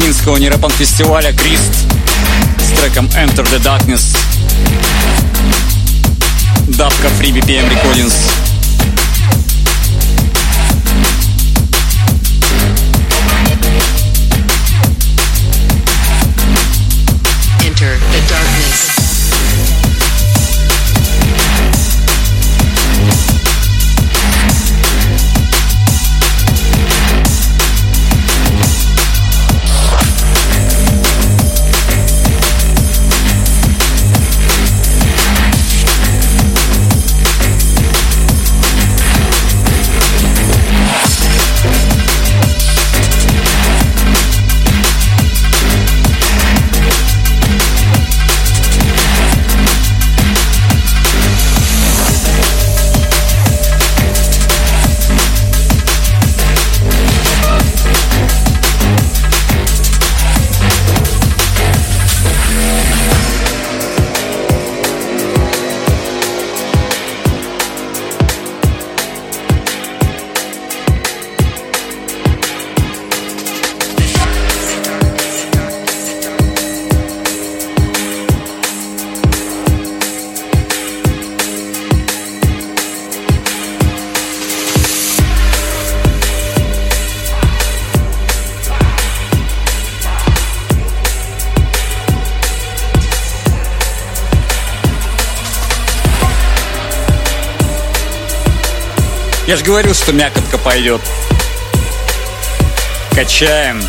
Минского нерэпан фестиваля Крист с треком Enter the Darkness. Давка Free BPM Recordings. Я же говорил, что мякотка пойдет. Качаем.